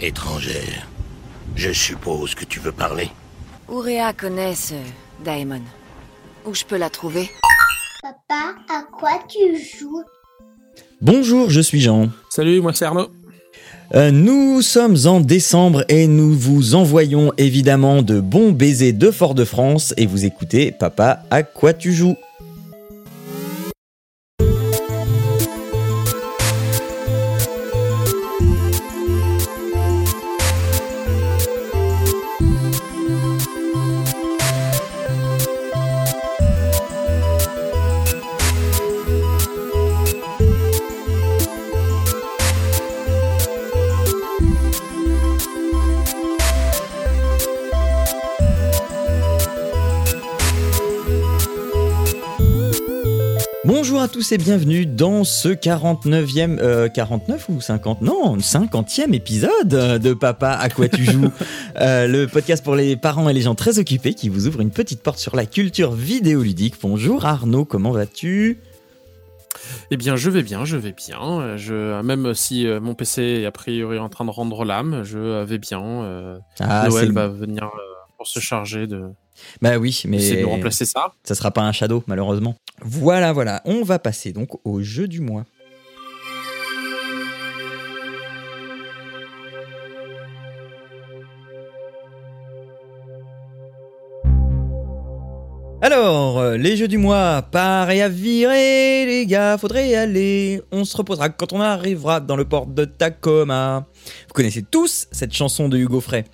Étrangère. Je suppose que tu veux parler. Ourea connaît ce Daemon. Où je peux la trouver? Papa, à quoi tu joues? Bonjour, je suis Jean. Salut, moi c'est Arnaud. Euh, nous sommes en décembre et nous vous envoyons évidemment de bons baisers de Fort-de-France et vous écoutez Papa, à quoi tu joues? Bonjour à tous et bienvenue dans ce 49e... euh, 49 ou 50 Non, 50e épisode de Papa à quoi tu joues Euh, Le podcast pour les parents et les gens très occupés qui vous ouvre une petite porte sur la culture vidéoludique. Bonjour Arnaud, comment vas-tu? Eh bien, je vais bien, je vais bien. Euh, Je, même si euh, mon PC est a priori en train de rendre l'âme, je euh, vais bien. euh, Ah, Noël va venir euh, pour se charger de, Bah oui, mais... essayer de remplacer ça. Ça sera pas un shadow, malheureusement. Voilà, voilà. On va passer donc au jeu du mois. Alors, euh, les jeux du mois, pareil à virer, les gars, faudrait y aller. On se reposera quand on arrivera dans le port de Tacoma. Vous connaissez tous cette chanson de Hugo Frey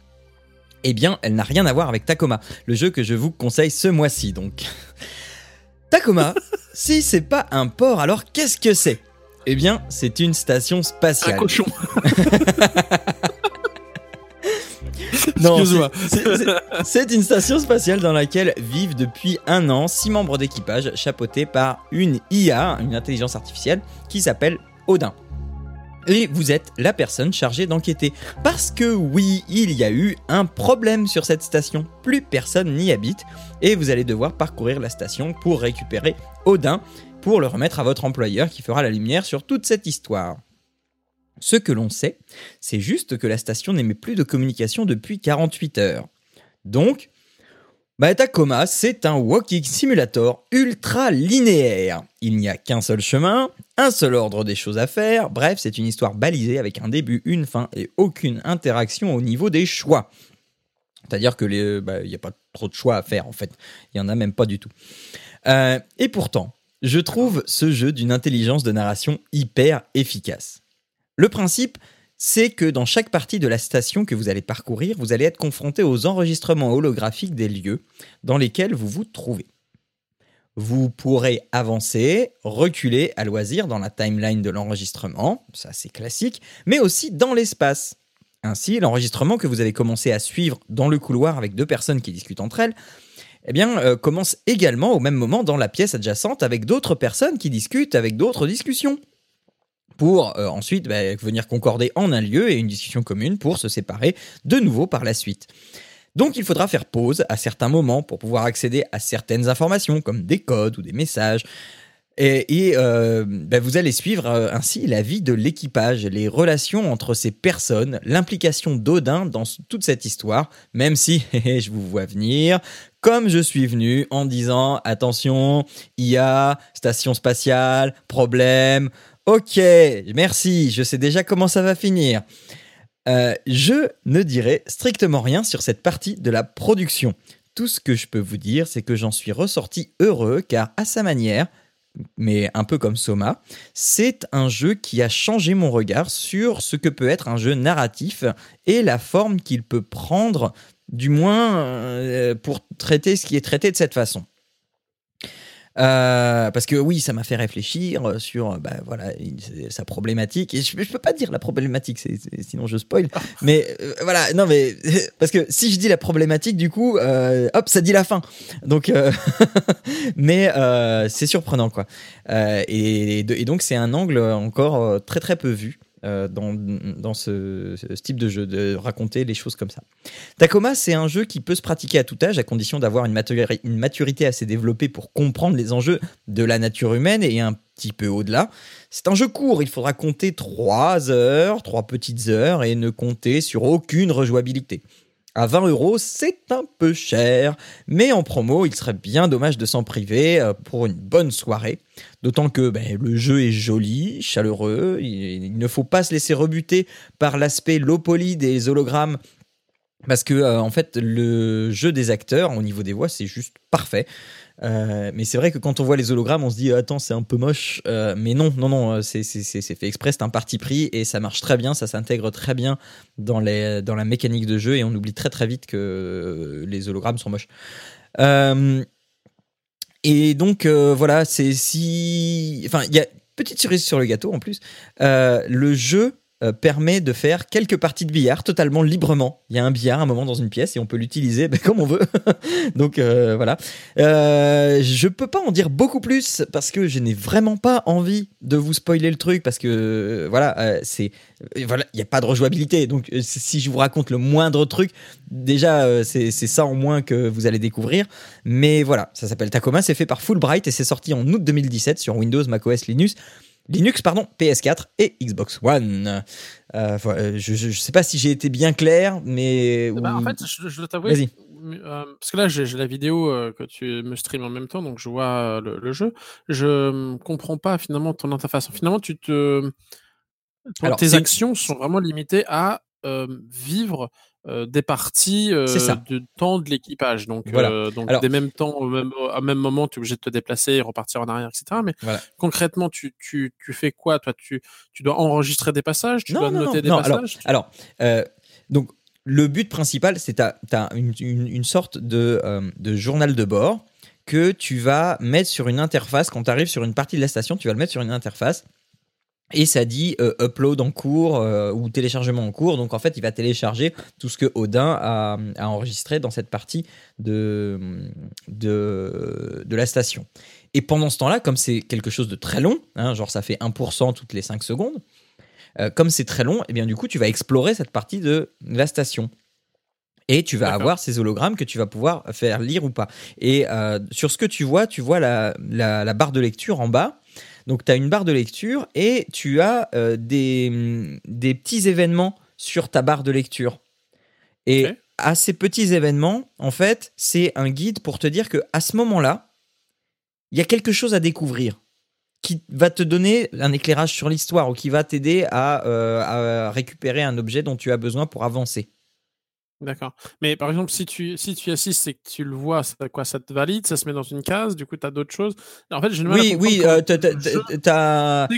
Eh bien, elle n'a rien à voir avec Tacoma, le jeu que je vous conseille ce mois-ci, donc. Tacoma, si c'est pas un port, alors qu'est-ce que c'est? Eh bien, c'est une station Un spatiale. cochon. Non, C'est une station spatiale dans laquelle vivent depuis un an six membres d'équipage chapeautés par une IA, une intelligence artificielle, qui s'appelle Odin. Et vous êtes la personne chargée d'enquêter. Parce que oui, il y a eu un problème sur cette station. Plus personne n'y habite. Et vous allez devoir parcourir la station pour récupérer Odin, pour le remettre à votre employeur qui fera la lumière sur toute cette histoire. Ce que l'on sait, c'est juste que la station n'émet plus de communication depuis 48 heures. Donc, bah, Tacoma, c'est un walking simulator ultra linéaire. Il n'y a qu'un seul chemin, un seul ordre des choses à faire, bref, c'est une histoire balisée avec un début, une fin et aucune interaction au niveau des choix. C'est-à-dire que bah, il n'y a pas trop de choix à faire en fait. Il n'y en a même pas du tout. Euh, et pourtant, je trouve ce jeu d'une intelligence de narration hyper efficace. Le principe, c'est que dans chaque partie de la station que vous allez parcourir, vous allez être confronté aux enregistrements holographiques des lieux dans lesquels vous vous trouvez. Vous pourrez avancer, reculer à loisir dans la timeline de l'enregistrement, ça c'est classique, mais aussi dans l'espace. Ainsi, l'enregistrement que vous allez commencer à suivre dans le couloir avec deux personnes qui discutent entre elles, eh bien, euh, commence également au même moment dans la pièce adjacente avec d'autres personnes qui discutent avec d'autres discussions pour euh, ensuite bah, venir concorder en un lieu et une discussion commune pour se séparer de nouveau par la suite. Donc il faudra faire pause à certains moments pour pouvoir accéder à certaines informations comme des codes ou des messages. Et, euh, bah, vous allez suivre euh, ainsi la vie de l'équipage, les relations entre ces personnes, l'implication d'Odin dans toute cette histoire, même si je vous vois venir, comme je suis venu en disant attention, IA, station spatiale, problème, Ok, merci, je sais déjà comment ça va finir. Euh, je ne dirai strictement rien sur cette partie de la production. Tout ce que je peux vous dire, c'est que j'en suis ressorti heureux car à sa manière, mais un peu comme Soma, c'est un jeu qui a changé mon regard sur ce que peut être un jeu narratif et la forme qu'il peut prendre, du moins euh, pour traiter ce qui est traité de cette façon. Euh, parce que oui, ça m'a fait réfléchir euh, sur euh, bah, voilà, il- sa problématique. Et je, je peux pas dire la problématique, c'est- c'est- sinon je spoil. Mais euh, voilà, non mais parce que si je dis la problématique, du coup, euh, hop, ça dit la fin. Donc, mais c'est surprenant quoi. Et, et donc c'est un angle encore très très peu vu. Euh, dans, ce, type de jeu, de raconter les choses comme ça. Tacoma, c'est un jeu qui peut se pratiquer à tout âge, à condition d'avoir une maturité assez développée pour comprendre les enjeux de la nature humaine et un petit peu au-delà. C'est un jeu court, il faudra compter 3 heures, 3 petites heures, et ne compter sur aucune rejouabilité. À 20 euros, c'est un peu cher, mais en promo, il serait bien dommage de s'en priver euh, pour une bonne soirée. D'autant que ben, le jeu est joli, chaleureux, il, ne faut pas se laisser rebuter par l'aspect low poly des hologrammes. Parce que euh, en fait, le jeu des acteurs au niveau des voix, c'est juste parfait. Euh, mais c'est vrai que quand on voit les hologrammes, on se dit attends, c'est un peu moche. Euh, mais non, non, non, euh, c'est fait exprès, c'est un parti pris et ça marche très bien, ça s'intègre très bien dans, les, dans la mécanique de jeu et on oublie très très vite que euh, les hologrammes sont moches. Euh, et donc euh, voilà, c'est si. Enfin, il y a petite cerise sur le gâteau en plus. Euh, le jeu euh, permet de faire quelques parties de billard totalement librement. Il y a un billard à un moment dans une pièce et on peut l'utiliser ben, comme on veut. Donc euh, voilà. Euh, je peux pas en dire beaucoup plus parce que je n'ai vraiment pas envie de vous spoiler le truc parce que voilà, c'est voilà, il y a pas de rejouabilité. Donc si je vous raconte le moindre truc, déjà c'est c'est ça en moins que vous allez découvrir. Mais voilà, ça s'appelle Tacoma, c'est fait par Fulbright et c'est sorti en août 2017 sur Windows, macOS, Linux. Linux, pardon, PS4 et Xbox One. Euh, voilà, je, je sais pas si j'ai été bien clair, mais. Bah, en ou- fait, je, je dois t'avouer. Euh, parce que là, j'ai la vidéo euh, que tu me streams en même temps, donc je vois euh, le, le jeu. Je euh, comprends pas finalement ton interface. Finalement, tu te. ton- Alors, tes actions sont vraiment limitées à euh, vivre euh, des parties euh, de temps de l'équipage. Donc, Voilà. euh, donc Alors- des mêmes temps, au même, au même moment, tu es obligé de te déplacer et repartir en arrière, etc. Mais Voilà. concrètement, tu, tu, tu fais quoi Toi, tu, tu dois enregistrer des passages? Tu Non, dois non, noter non, des alors- passages? Alors, euh, donc, le but principal, c'est tu as, une, une- une sorte de, euh, de journal de bord que tu vas mettre sur une interface. Quand tu arrives sur une partie de la station, tu vas le mettre sur une interface. Et ça dit euh, upload en cours euh, ou téléchargement en cours. Donc en fait, il va télécharger tout ce que Odin a, a enregistré dans cette partie de, de, de la station. Et pendant ce temps-là, comme c'est quelque chose de très long, hein, genre ça fait 1% toutes les 5 secondes, euh, comme c'est très long, et bien du coup, tu vas explorer cette partie de la station. Et tu vas avoir ces hologrammes que tu vas pouvoir faire lire ou pas. Et sur ce que tu vois, tu vois la, la, la barre de lecture en bas. Donc tu as une barre de lecture et tu as euh, des, des petits événements sur ta barre de lecture. Et à ces petits événements, en fait, c'est un guide pour te dire que à ce moment-là, il y a quelque chose à découvrir qui va te donner un éclairage sur l'histoire ou qui va t'aider à, euh, à récupérer un objet dont tu as besoin pour avancer. D'accord. Mais par exemple, si tu, si tu assistes et que tu le vois, ça, quoi, ça te valide, ça se met dans une case, du coup, tu as d'autres choses. En fait, j'ai Oui, oui, euh, le jeu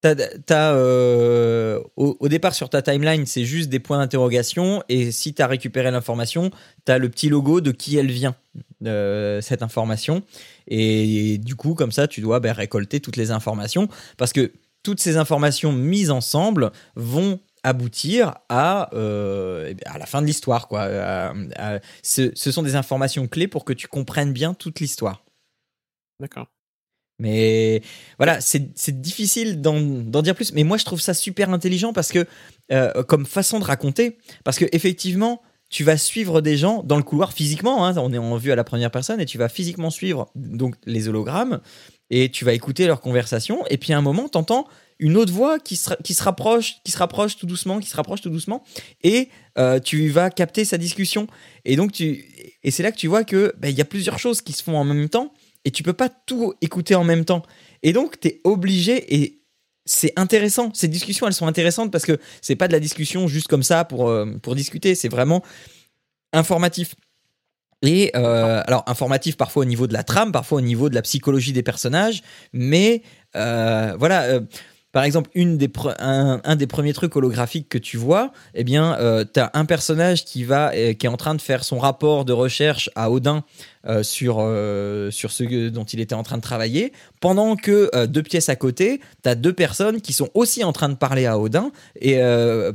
t'as- t'as euh, au, au départ sur ta timeline, c'est juste des points d'interrogation. Et si tu as récupéré l'information, tu as le petit logo de qui elle vient, euh, cette information. Et, du coup, comme ça, tu dois ben, récolter toutes les informations. Parce que toutes ces informations mises ensemble vont aboutir à, euh, eh à la fin de l'histoire. Quoi. À- à- ce, ce sont des informations clés pour que tu comprennes bien toute l'histoire. D'accord. Mais voilà, c'est c'est difficile d'en d'en dire plus. Mais moi, je trouve ça super intelligent parce que, euh, comme façon de raconter, parce que effectivement, tu vas suivre des gens dans le couloir physiquement. hein, on est en vue à la première personne et tu vas physiquement suivre donc les hologrammes et tu vas écouter leurs conversations. Et puis à un moment, t'entends une autre voix qui se, qui se rapproche, qui se rapproche tout doucement, qui se rapproche tout doucement, et euh, tu vas capter sa discussion. Et donc tu, et c'est là que tu vois que ben, il y a plusieurs choses qui se font en même temps et tu peux pas tout écouter en même temps. Et donc, tu es obligé et c'est intéressant. Ces discussions, elles sont intéressantes parce que c'est pas de la discussion juste comme ça pour, euh, pour discuter, c'est vraiment informatif. Et euh, alors, informatif parfois au niveau de la trame, parfois au niveau de la psychologie des personnages, mais voilà. Par exemple, une des un, des premiers trucs holographiques que tu vois, eh bien, euh, tu as un personnage qui, va, euh, qui est en train de faire son rapport de recherche à Odin euh, sur, euh, sur ce dont il était en train de travailler, pendant que deux pièces à côté, tu as deux personnes qui sont aussi en train de parler à Odin, et,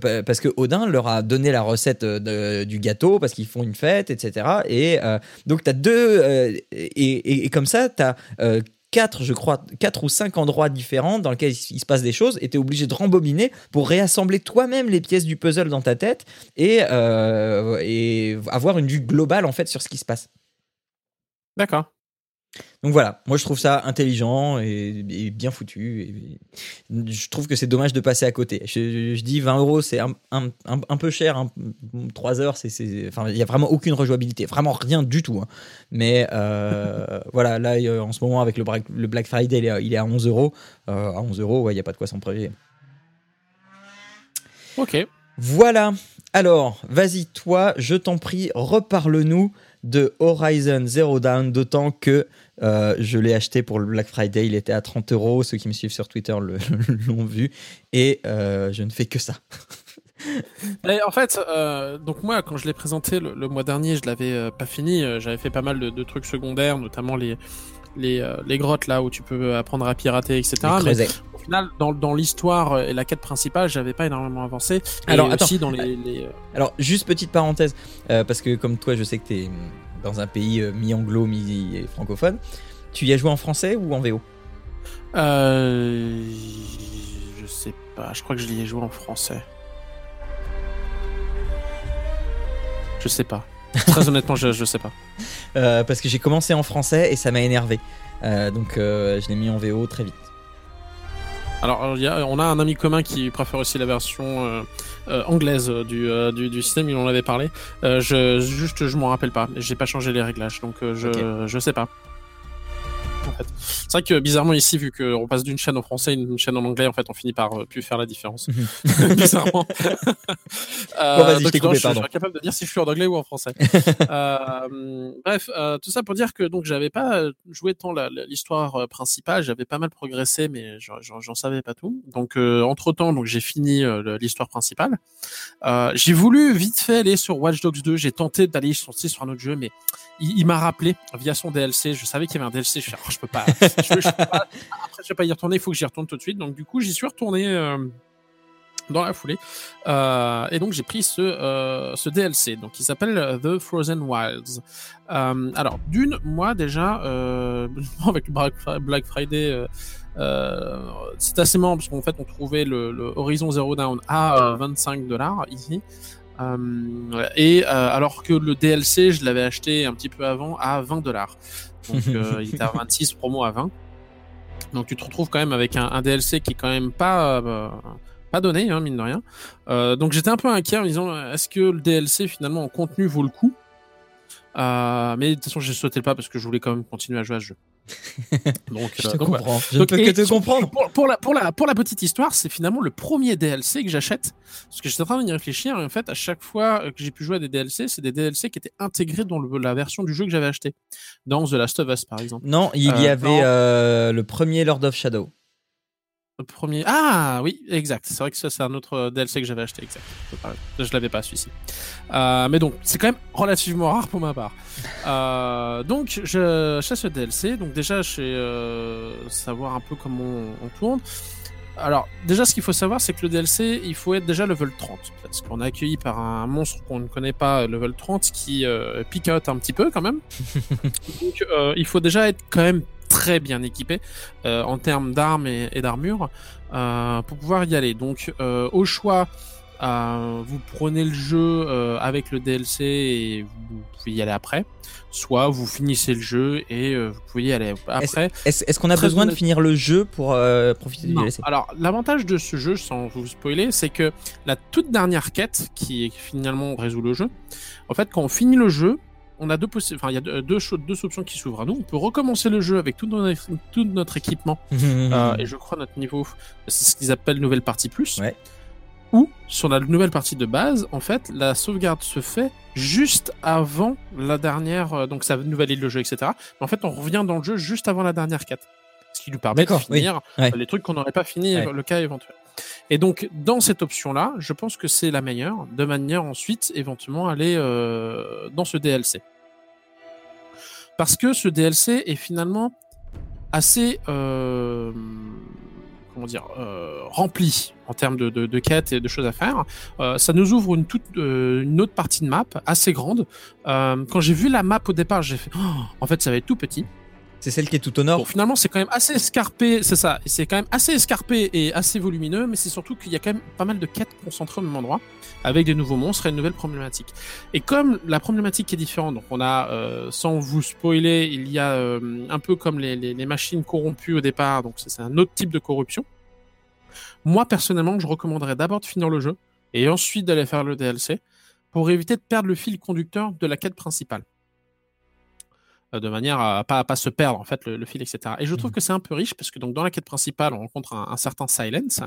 pa- parce que Odin leur a donné la recette du gâteau, parce qu'ils font une fête, etc. Et donc, tu deux... et, et- et comme ça, tu as quatre, je crois, quatre ou cinq endroits différents dans lesquels il se passe des choses, et tu es obligé de rembobiner pour réassembler toi-même les pièces du puzzle dans ta tête et, euh, et avoir une vue globale en fait sur ce qui se passe. D'accord. Donc voilà, moi je trouve ça intelligent et, et bien foutu. Et, je trouve que c'est dommage de passer à côté. Je, je dis 20 euros, c'est un, un, un, un peu cher. hein. 3 heures, c'est, enfin, il n'y a vraiment aucune rejouabilité, vraiment rien du tout. hein. Mais euh, voilà, là en ce moment avec le, Black- le Black Friday, il est, à- il est à 11 euros. Euh, à 11 euros, ouais, il n'y a pas de quoi s'en priver. Ok. Voilà. Alors, vas-y, toi, je t'en prie, reparle-nous de Horizon Zero Dawn, d'autant que euh, je l'ai acheté pour le Black Friday, il était à 30 euros, ceux qui me suivent sur Twitter l'ont vu, et euh, je ne fais que ça. Et en fait, euh, donc moi, quand je l'ai présenté le, le mois dernier, je l'avais euh, pas fini. J'avais fait pas mal de, de trucs secondaires, notamment les les, les grottes là où tu peux apprendre à pirater, etc. Mais au final, dans, dans l'histoire et la quête principale, j'avais pas énormément avancé. Et Alors, attends. aussi dans les, les, Alors, juste petite parenthèse, parce que comme toi, je sais que tu es dans un pays euh, mi-anglo, mi-francophone, tu y as joué en français ou en VO euh, je sais pas. Je crois que je l'y ai joué en français. Je sais pas. Très honnêtement, je, je sais pas. Euh, Parce que j'ai commencé en français et ça m'a énervé. Euh, donc, euh, je l'ai mis en VO très vite. Alors, y a- on a un ami commun qui préfère aussi la version euh, euh, anglaise du, euh, du, du système, il en avait parlé. Je, juste, je m'en rappelle pas. J'ai pas changé les réglages, donc je, je sais pas. En fait. C'est vrai que bizarrement ici, vu qu'on passe d'une chaîne en français à une chaîne en anglais, en fait, on finit par euh, plus faire la différence. bizarrement. Euh, Bon, vas-y, je donc, non, je, suis incapable de dire si je suis en anglais ou en français. Euh, bref, euh, tout ça pour dire que donc j'avais pas joué tant la- la- l'histoire euh, principale, j'avais pas mal progressé, mais j'en- savais pas tout. Donc entre temps, donc j'ai fini l'histoire principale. J'ai voulu vite fait aller sur Watch Dogs 2. J'ai tenté d'aller sur, sur un autre jeu, mais il, il m'a rappelé via son DLC. Je savais qu'il y avait un DLC. Je, oh, je peux pas. Peux pas. Après, je vais pas y retourner. Il faut que j'y retourne tout de suite. Donc du coup, j'y suis retourné. euh, dans la foulée. Euh, et donc j'ai pris ce, euh, DLC, donc qui s'appelle The Frozen Wilds. Alors d'une, moi déjà, avec Black Fri- Black Friday, c'est assez marrant parce qu'en fait on trouvait le, Horizon Zero Dawn à euh, 25 dollars ici. Et alors que le DLC, je l'avais acheté un petit peu avant à 20 dollars. Donc euh, il était à 26 promo à 20. Donc tu te retrouves quand même avec un, un DLC qui est quand même pas euh, pas donné, hein, mine de rien. Euh, donc j'étais un peu inquiet en me disant est-ce que le DLC finalement en contenu vaut le coup? Euh, Mais de toute façon j'ai sauté le pas parce que je voulais quand même continuer à jouer à ce jeu. Donc, Je te donc voilà. comprends. Je Donc, ne peux et que te sur- comprendre. Pour, pour la, pour, la, pour la petite histoire, c'est finalement le premier DLC que j'achète. Parce que j'étais en train d'y réfléchir, et en fait, à chaque fois que j'ai pu jouer à des DLC, c'est des DLC qui étaient intégrés dans le- la version du jeu que j'avais acheté. Dans The Last of Us, par exemple. Non, il y Euh, avait euh, le premier Lord of Shadow. Le premier. Ah oui, exact. C'est vrai que ça, c'est un autre euh, DLC que j'avais acheté. Exact. Je l'avais pas celui-ci. Euh, mais donc, c'est quand même relativement rare pour ma part. Euh, donc, je chasse ce DLC. Donc déjà, je sais euh, savoir un peu comment on, on tourne. Alors, déjà, ce qu'il faut savoir, c'est que le DLC, il faut être déjà level 30. Parce qu'on est accueilli par un monstre qu'on ne connaît pas, level 30, qui euh, picote un petit peu quand même. Donc, euh, il faut déjà être quand même très bien équipé euh, en termes d'armes et, et d'armure euh, pour pouvoir y aller. Donc, euh, au choix, vous prenez le jeu avec le DLC et vous pouvez y aller après. Soit vous finissez le jeu et vous pouvez y aller après. Est-ce qu'on a besoin de finir le jeu pour profiter du Non. DLC Alors, l'avantage de ce jeu, sans vous spoiler, c'est que la toute dernière quête, qui finalement résout le jeu, en fait, quand on finit le jeu, on a deux enfin, il y a deux, deux, options qui s'ouvrent à nous. On peut recommencer le jeu avec tout notre, tout notre équipement, euh, et je crois notre niveau, c'est ce qu'ils appellent nouvelle partie plus. Ouais. Ou, sur la nouvelle partie de base, en fait, la sauvegarde se fait juste avant la dernière, euh, donc ça nouvelle le jeu, etc. Mais en fait, on revient dans le jeu juste avant la dernière quête. Ce qui nous permet de oui. finir Ouais. les trucs qu'on n'aurait pas fini, Ouais. le cas éventuel. Et donc, dans cette option-là, je pense que c'est la meilleure, de manière ensuite, éventuellement, aller euh, dans ce DLC. Parce que ce DLC est finalement assez, euh, comment dire, euh, rempli en termes de, quêtes et de choses à faire. Ça nous ouvre une, toute, une autre partie de map assez grande. Quand j'ai vu la map au départ, j'ai fait, Oh, en fait, ça va être tout petit. C'est celle qui est tout au nord. Finalement, c'est quand même assez escarpé, c'est ça. C'est quand même assez escarpé et assez volumineux, mais c'est surtout qu'il y a quand même pas mal de quêtes concentrées au même endroit, avec des nouveaux monstres et une nouvelle problématique. Et comme la problématique est différente, donc on a, euh, sans vous spoiler, il y a euh, un peu comme les, machines corrompues au départ, donc c'est un autre type de corruption. Moi, personnellement, je recommanderais d'abord de finir le jeu et ensuite d'aller faire le DLC pour éviter de perdre le fil conducteur de la quête principale. Euh, De manière à pas, à pas se perdre, en fait, le, le fil, etc. Et je trouve Mhm. que c'est un peu riche parce que donc dans la quête principale, on rencontre un, un certain Silence.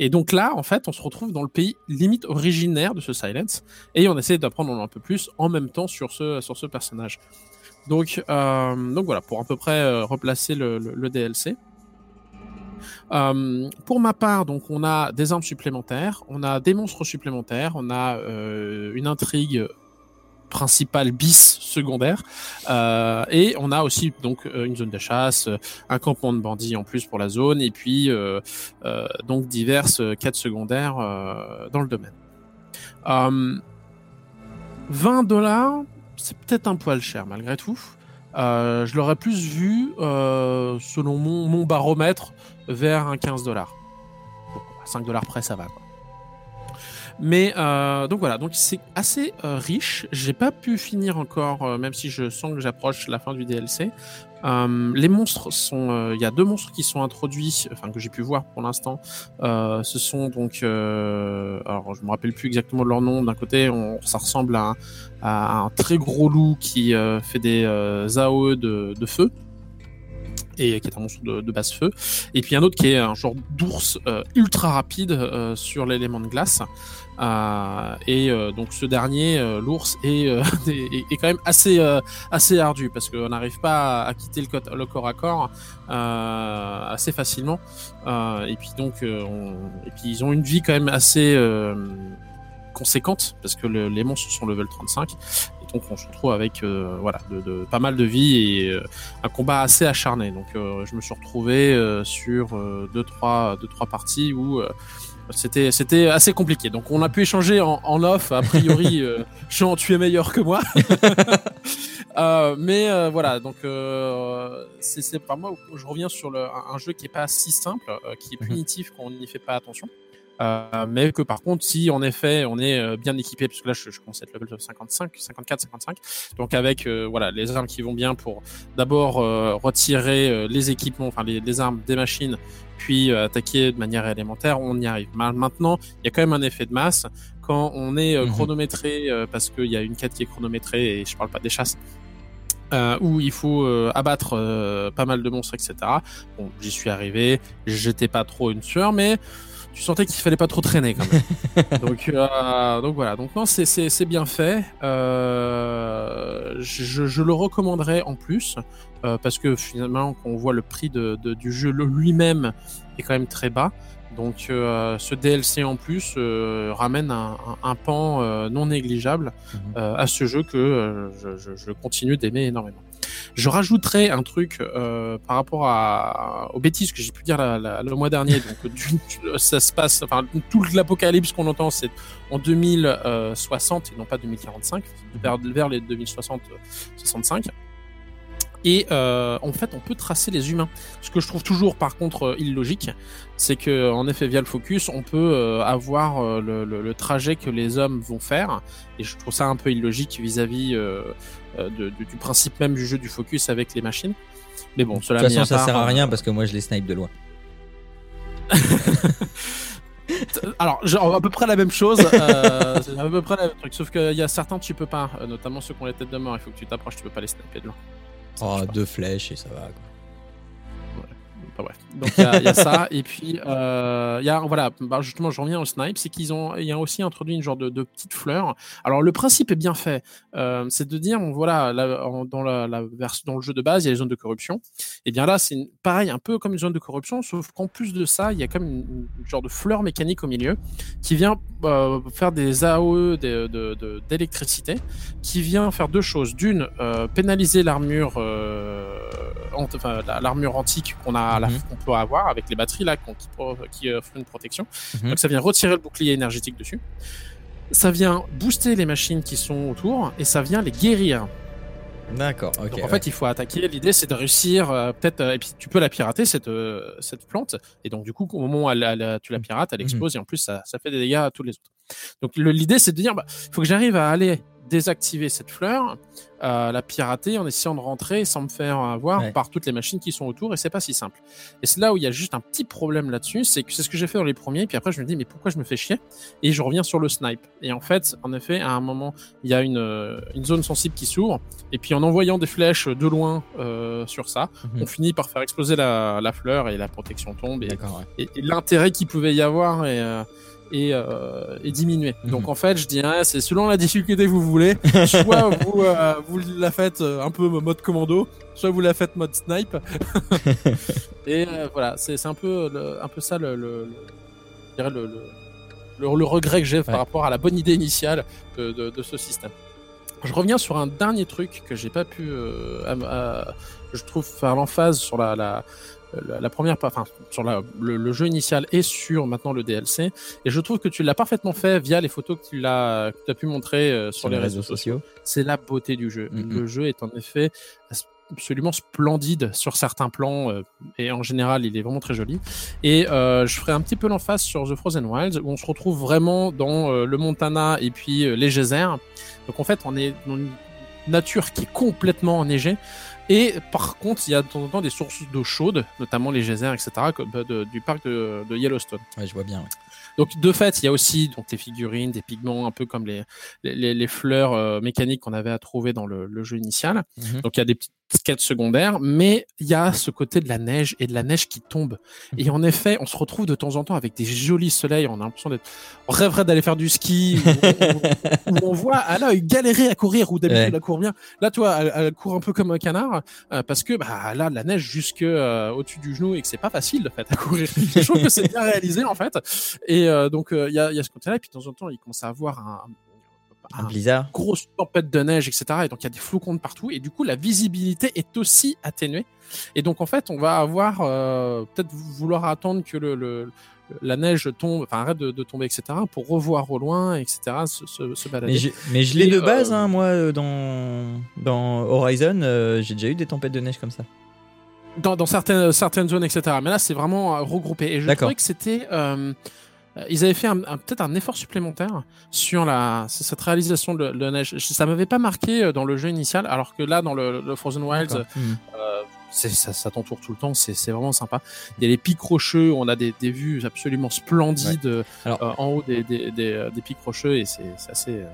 Et donc là, en fait, on se retrouve dans le pays limite originaire de ce Silence et on essaie d'apprendre un peu plus en même temps sur ce, sur ce personnage. Donc, euh, donc voilà, pour à peu près euh, replacer le, le- le DLC. Euh, pour ma part, donc on a des armes supplémentaires, on a des monstres supplémentaires, on a euh, une intrigue principale bis secondaire euh, et on a aussi donc euh, une zone de chasse, euh, un campement de bandits en plus pour la zone et puis euh, euh, donc diverses euh, quêtes secondaires dans le domaine. Euh, 20 dollars, c'est peut-être un poil cher malgré tout. Je l'aurais plus vu, selon mon, mon baromètre, vers un 15 dollars. 5 dollars près, ça va. Quoi. Mais euh, donc voilà, donc c'est assez euh, riche. J'ai pas pu finir encore, euh, même si je sens que j'approche la fin du DLC. Euh, les monstres sont, euh, il y a deux monstres qui sont introduits, enfin que j'ai pu voir pour l'instant. Euh, ce sont donc, alors je me rappelle plus exactement de leur nom. D'un côté, on, ça ressemble à un, à un très gros loup qui fait des AOE de, de feu et qui est un monstre de, de base feu. Et puis un autre qui est un genre d'ours euh, ultra rapide euh, sur l'élément de glace. Euh, et donc ce dernier, l'ours, est, est, quand même assez assez ardu parce qu'on n'arrive pas à, quitter le, le corps à corps assez facilement. Et puis donc, on- et puis ils ont une vie quand même assez conséquente parce que le- les monstres sont level 35 et donc on se retrouve avec euh, voilà de, de- pas mal de vie et euh, un combat assez acharné. Donc euh, je me suis retrouvé sur deux trois deux trois parties où c'était c'était assez compliqué. Donc on a pu échanger en, en off. A priori, euh, Jean, tu es meilleur que moi. Euh, mais euh, voilà, donc c'est par moi je reviens sur le, un, un jeu qui est pas si simple, qui est Mhm. punitif quand on n'y fait pas attention. Euh, mais que par contre, si en effet on est euh, bien équipé, parce que là je, je commence à être level 55, 54, 55, donc avec euh, voilà les armes qui vont bien pour d'abord euh, retirer euh, les équipements, enfin les, les armes des machines, puis euh, attaquer de manière élémentaire, on y arrive. Ma- Maintenant, il y a quand même un effet de masse quand on est Mhm. chronométré, euh, parce qu'il y a une quête qui est chronométrée et je parle pas des chasses. Euh, où il faut euh, abattre euh, pas mal de monstres, etc. Bon, j'y suis arrivé, j'étais pas trop une sueur, mais tu sentais qu'il fallait pas trop traîner quand même. donc, euh, donc voilà, donc non, c'est bien fait. Euh, je, je le recommanderais en plus euh, parce que finalement, quand on voit le prix de, de- du jeu lui-même est quand même très bas. Donc euh, ce DLC en plus euh, ramène un, un- un pan euh, non négligeable euh, à ce jeu que je, je- je continue d'aimer énormément. Je rajouterai un truc euh, par rapport à, aux bêtises que j'ai pu dire la- la- le mois dernier. Donc du- ça se passe, enfin tout l'apocalypse qu'on entend c'est en 2060 et non pas 2045, vers, vers les 2060-65. Et euh, en fait, on peut tracer les humains. Ce que je trouve toujours, par contre, euh, illogique, c'est que, en effet, via le focus, on peut euh, avoir euh, le, le- le trajet que les hommes vont faire. Et je trouve ça un peu illogique vis-à-vis de- du, du principe même du jeu du focus avec les machines. Mais bon, De cela toute mis façon, ça part, sert à euh, rien parce que moi je les snipe de loin. Alors, genre, à peu près la même chose. euh, à peu près le même truc. Sauf qu'il y a certains, tu peux pas. euh, notamment ceux qui ont les têtes de mort. Il faut que tu t'approches, tu peux pas les sniper de loin. Oh, deux flèches et ça va. quoi. Enfin, bref. Donc il y, a- ça. Et puis euh, y a voilà bah, justement je reviens au snipe c'est qu'ils ont y aussi introduit une genre de, petite fleur alors le principe est bien fait. Euh, c'est de dire voilà dans la, dans le jeu de base il y a les zones de corruption. Et bien là c'est pareil un peu comme une zone de corruption sauf qu'en plus de ça il y a comme une, une genre de fleur mécanique au milieu qui vient euh, faire des AOE de- de- de- d'électricité qui vient faire deux choses. D'une pénaliser l'armure enfin, la- l'armure antique qu'on a Mhm. qu'on peut avoir avec les batteries là qui, qui offrent une protection Mhm. donc ça vient retirer le bouclier énergétique dessus ça vient booster les machines qui sont autour et ça vient les guérir D'accord, ok. Donc en ouais. fait, il faut attaquer. L'idée, c'est de réussir, euh, peut-être, euh, et puis tu peux la pirater cette euh, cette plante. Et donc du coup, au moment où elle, elle- tu la pirates, elle Mhm. explose et en plus, ça, ça fait des dégâts à tous les autres. Donc l'idée, c'est de dire, bah, il faut que j'arrive à aller désactiver cette fleur, euh, la pirater en essayant de rentrer sans me faire avoir Ouais. par toutes les machines qui sont autour. Et c'est pas si simple. Et c'est là où il y a juste un petit problème là-dessus, c'est que c'est ce que j'ai fait dans les premiers. Puis après, je me dis, mais pourquoi je me fais chier? Et je reviens sur le snipe. Et en fait, en effet, à un moment, il y a une, euh, une zone sensible qui s'ouvre. Et puis en envoyant des flèches de loin euh, sur ça, Mhm. on finit par faire exploser la, la fleur et la protection tombe. Et, ouais. et- et l'intérêt qu'il pouvait y avoir est, euh, euh, est diminué. Mhm. Donc en fait, je dirais, c'est selon la difficulté que vous voulez. Soit vous, euh, vous la faites euh, un peu mode commando, soit vous la faites mode snipe. et euh, voilà, c'est un peu, le- un peu ça le, le, le- le, regret que j'ai Ouais. par rapport à la bonne idée initiale de, de, de ce système. Je reviens sur un dernier truc que j'ai pas pu, à- à- je trouve, faire l'emphase sur la, la, la, la première, enfin, sur la, le, le jeu initial et sur maintenant le DLC. Et je trouve que tu l'as parfaitement fait via les photos que tu l'as, que tu as pu montrer euh, sur, les réseaux, sociaux. C'est la beauté du jeu. Mhm. Le jeu est en effet absolument splendide sur certains plans euh, et en général il est vraiment très joli et euh, je ferai un petit peu l'emphase sur The Frozen Wilds où on se retrouve vraiment dans euh, le Montana et puis euh, les geysers donc en fait on est dans une nature qui est complètement enneigée et par contre il y a de temps en temps des sources d'eau chaude notamment les geysers etc de- du parc de, de Yellowstone Ouais, je vois bien. ouais. donc de fait, il y a aussi donc des figurines, des pigments, un peu comme les les, fleurs euh, mécaniques qu'on avait à trouver dans le, le jeu initial. Mhm. Donc il y a des petites quêtes secondaires, mais il y a ce côté de la neige et de la neige qui tombe. Et en effet, on se retrouve de temps en temps avec des jolis soleils. On a l'impression d'être, on rêverait d'aller faire du ski, où, on voit Ala galérer à courir, ou d'habitude Ouais. elle court bien. Là, toi, elle, elle court un peu comme un canard, euh, parce que bah là, la neige jusque euh, au-dessus du genou et que c'est pas facile de fait à courir. Je trouve que c'est bien réalisé en fait. Et euh, donc il y, a, y a ce côté-là, et puis de temps en temps, il commence à avoir un, Un un- blizzard. grosse tempête de neige, etc. Et donc il y a des flocons de partout, et du coup la visibilité est aussi atténuée. Et donc en fait, on va avoir euh, peut-être vouloir attendre que le, le- la neige tombe, enfin arrête de, de tomber, etc. pour revoir au loin, etc. se, se, se balader. Mais je, mais je l'ai de euh, base, hein, moi, euh, dans, dans Horizon, euh, j'ai déjà eu des tempêtes de neige comme ça. dans, dans certaines, certaines zones, etc. Mais là, c'est vraiment regroupé. Et je trouvais que c'était. euh, ils avaient fait un- un- peut-être un effort supplémentaire sur la, cette réalisation de, de neige. Ça m'avait pas marqué euh, dans le jeu initial, alors que là, dans le, le Frozen Wilds. Mhm. euh, c'est- ça, ça t'entoure tout le temps, c'est vraiment sympa. Il y a les pics rocheux, on a des, des vues absolument splendides euh, Alors- euh, en haut des, des, des, euh, des pics rocheux et c'est assez. euh,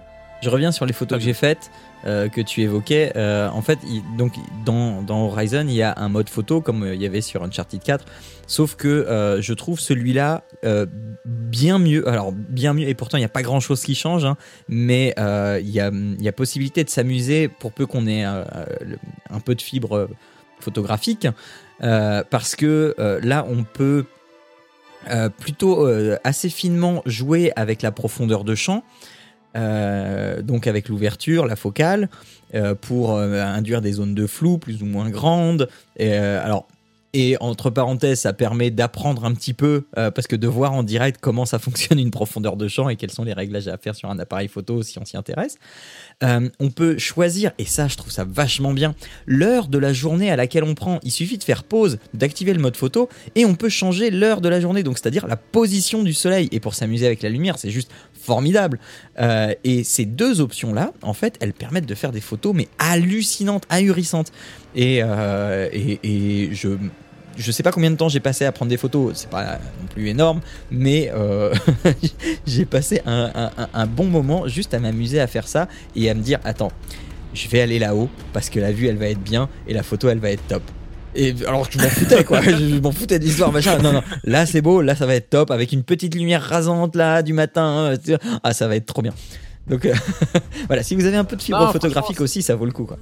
Je reviens sur les photos que j'ai faites, euh, que tu évoquais. Euh, en fait, donc, dans, Horizon, il y a un mode photo comme euh, il y avait sur Uncharted 4. Sauf que je trouve celui-là bien mieux. Alors, bien mieux, et pourtant, il n'y a pas grand-chose qui change. hein, mais il y, a, possibilité de s'amuser pour peu qu'on ait un peu de fibre photographique. parce que là, on peut plutôt assez finement jouer avec la profondeur de champ. Euh, donc avec l'ouverture, la focale, euh, pour euh, induire des zones de flou plus ou moins grandes. Et, alors, et entre parenthèses, ça permet d'apprendre un petit peu, parce que de voir en direct comment ça fonctionne une profondeur de champ et quels sont les réglages à faire sur un appareil photo si on s'y intéresse. On peut choisir, et ça je trouve ça vachement bien, l'heure de la journée à laquelle on prend. Il suffit de faire pause, d'activer le mode photo, et on peut changer l'heure de la journée, donc c'est-à-dire la position du soleil. Et pour s'amuser avec la lumière, c'est juste formidable. Euh, et ces deux options-là, en fait, elles permettent de faire des photos, mais hallucinantes, ahurissantes. Et, euh, et, je. Je sais pas combien de temps j'ai passé à prendre des photos, c'est pas non plus énorme, mais euh, j'ai passé un bon moment juste à m'amuser à faire ça et à me dire attends, je vais aller là-haut parce que la vue elle va être bien et la photo elle va être top. Et alors que je m'en foutais quoi, je m'en foutais de l'histoire machin. Non non, là c'est beau, là ça va être top avec une petite lumière rasante là du matin. hein, vois. ah ça va être trop bien. Donc euh, voilà, si vous avez un peu de fibre Non, photographique aussi, ça vaut le coup quoi.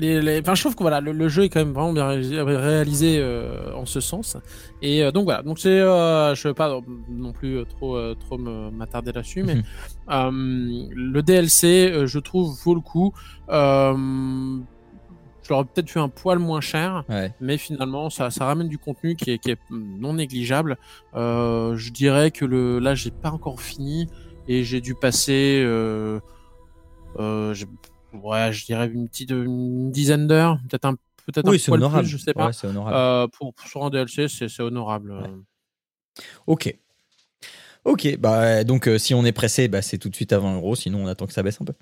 les, les- enfin, je trouve que voilà, le, le jeu est quand même vraiment bien ré- réalisé euh, en ce sens. Et euh, donc voilà, donc c'est, euh, je vais pas non plus euh, trop euh, trop m'attarder là-dessus, mais Mhm. euh, le DLC, euh, je trouve vaut le coup. Je l'aurais peut-être fait un poil moins cher, Ouais. mais finalement ça, ça ramène du contenu qui est, qui est non négligeable. Euh, je dirais que le là j'ai pas encore fini et j'ai dû passer. Euh, euh, ouais, je dirais une petite une dizaine d'heures, peut-être un peut-être Oui, un c'est poil honorable. plus, je sais pas. Ouais, c'est honorable. Pour, sur un DLC, c'est honorable. Ouais. Ok. Ok, bah donc si on est pressé, bah, c'est tout de suite à 20 euros, sinon on attend que ça baisse un peu.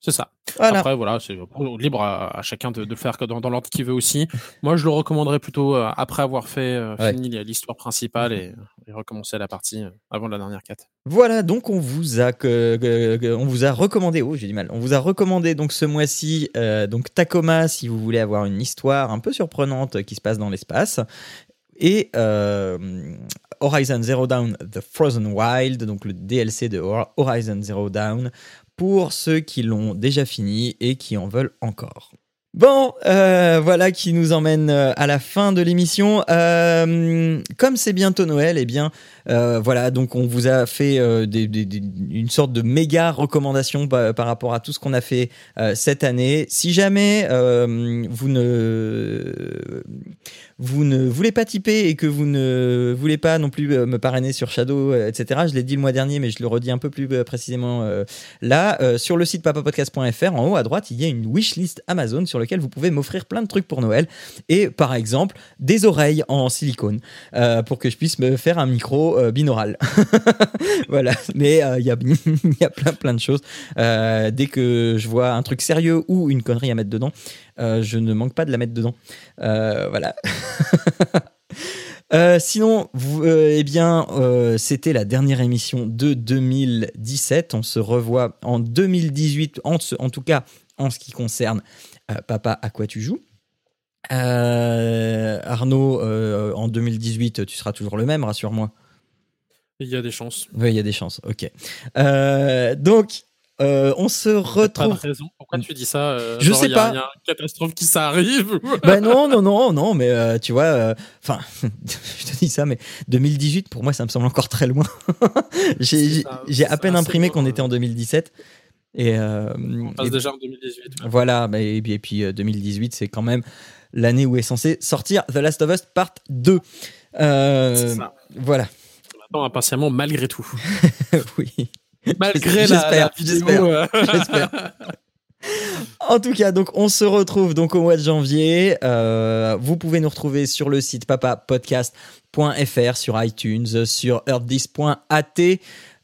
C'est ça. Voilà. Après, voilà, c'est libre à, à chacun de, de le faire dans, dans l'ordre qu'il veut aussi. Moi, je le recommanderais plutôt euh, après avoir fait euh, Ouais. fini l'histoire principale et, et recommencer la partie euh, avant la dernière quête. Voilà, donc on vous a que, que- que- on vous a recommandé, oh j'ai du mal, on vous a recommandé donc ce mois-ci euh, donc Tacoma si vous voulez avoir une histoire un peu surprenante qui se passe dans l'espace et euh, Horizon Zero Dawn The Frozen Wild, donc le DLC de Hor- Horizon Zero Dawn pour ceux qui l'ont déjà fini et qui en veulent encore. Bon, euh, voilà qui nous emmène euh, à la fin de l'émission. Euh, comme c'est bientôt Noël, eh bien, voilà, donc on vous a fait une sorte de méga recommandation par, rapport à tout ce qu'on a fait cette année. Si jamais vous ne voulez pas typer et que vous ne voulez pas non plus me parrainer sur Shadow, etc. Je l'ai dit le mois dernier, mais je le redis un peu plus précisément là. sur le site papapodcast.fr, en haut à droite, il y a une wishlist Amazon sur laquelle vous pouvez m'offrir plein de trucs pour Noël et par exemple des oreilles en silicone euh, pour que je puisse me faire un micro euh, binaural. voilà, mais euh, il y, a, il y a plein plein de choses. Euh, dès que je vois un truc sérieux ou une connerie à mettre dedans, euh, je ne manque pas de la mettre dedans. Euh, voilà. Euh, sinon, vous, euh, eh bien, euh, c'était la dernière émission de 2017. On se revoit en 2018, en, en tout cas en ce qui concerne euh, Papa, à quoi tu joues? Euh, Arnaud, euh, en 2018, tu seras toujours le même, rassure-moi. Il y a des chances. Oui, il y a des chances, ok. Euh, donc, euh, on se Pas de retrouve. raison. Pourquoi tu dis ça euh, Je genre, sais il y a- pas. Il y a une catastrophe qui s'arrive. bah non, non, non, non, mais euh, tu vois, enfin, je te dis ça, mais 2018, pour moi, ça me semble encore très loin. j'ai à peine imprimé qu'on était en 2017. Et, euh, On passe et- déjà en 2018. ouais. voilà, et, puis, et puis, euh, 2018, c'est quand même l'année où est censé sortir The Last of Us Part 2. Euh, ça. voilà, On attend impatiemment malgré tout. oui. Malgré la, J'espère, la vidéo, j'espère, euh, j'espère. En tout cas, donc on se retrouve donc au mois de janvier. Euh, vous pouvez nous retrouver sur le site papapodcast.fr, sur iTunes, sur earthdis.at.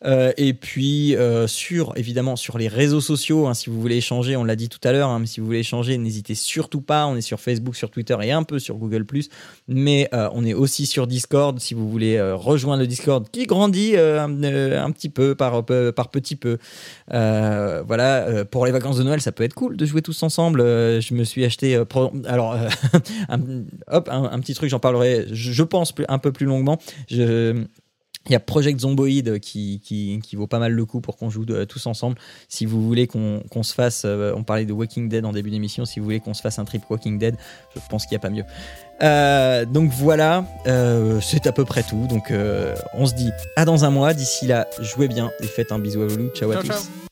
euh, et puis euh, sur évidemment sur les réseaux sociaux, hein, si vous voulez échanger, on l'a dit tout à l'heure, hein, mais si vous voulez échanger, n'hésitez surtout pas. On est sur Facebook, sur Twitter et un peu sur Google mais euh, on est aussi sur Discord. Si vous voulez rejoindre le Discord, qui grandit un, petit peu par petit peu. Voilà, pour les vacances de Noël, ça peut être cool de jouer tous ensemble. Je me suis acheté, alors, un, hop, un, petit truc, j'en parlerai, je, je pense, un peu plus longuement. Je, il y a Project Zomboid qui, qui, qui vaut pas mal le coup pour qu'on joue de- tous ensemble. Si vous voulez qu'on se fasse, euh, on parlait de Walking Dead en début d'émission, si vous voulez qu'on se fasse un trip Walking Dead, je pense qu'il n'y a pas mieux. Euh, donc voilà, euh, c'est à peu près tout. Donc euh, on se dit à dans un mois. D'ici là, jouez bien et faites un bisou à Loulou. Ciao à Ciao, tous. ciao.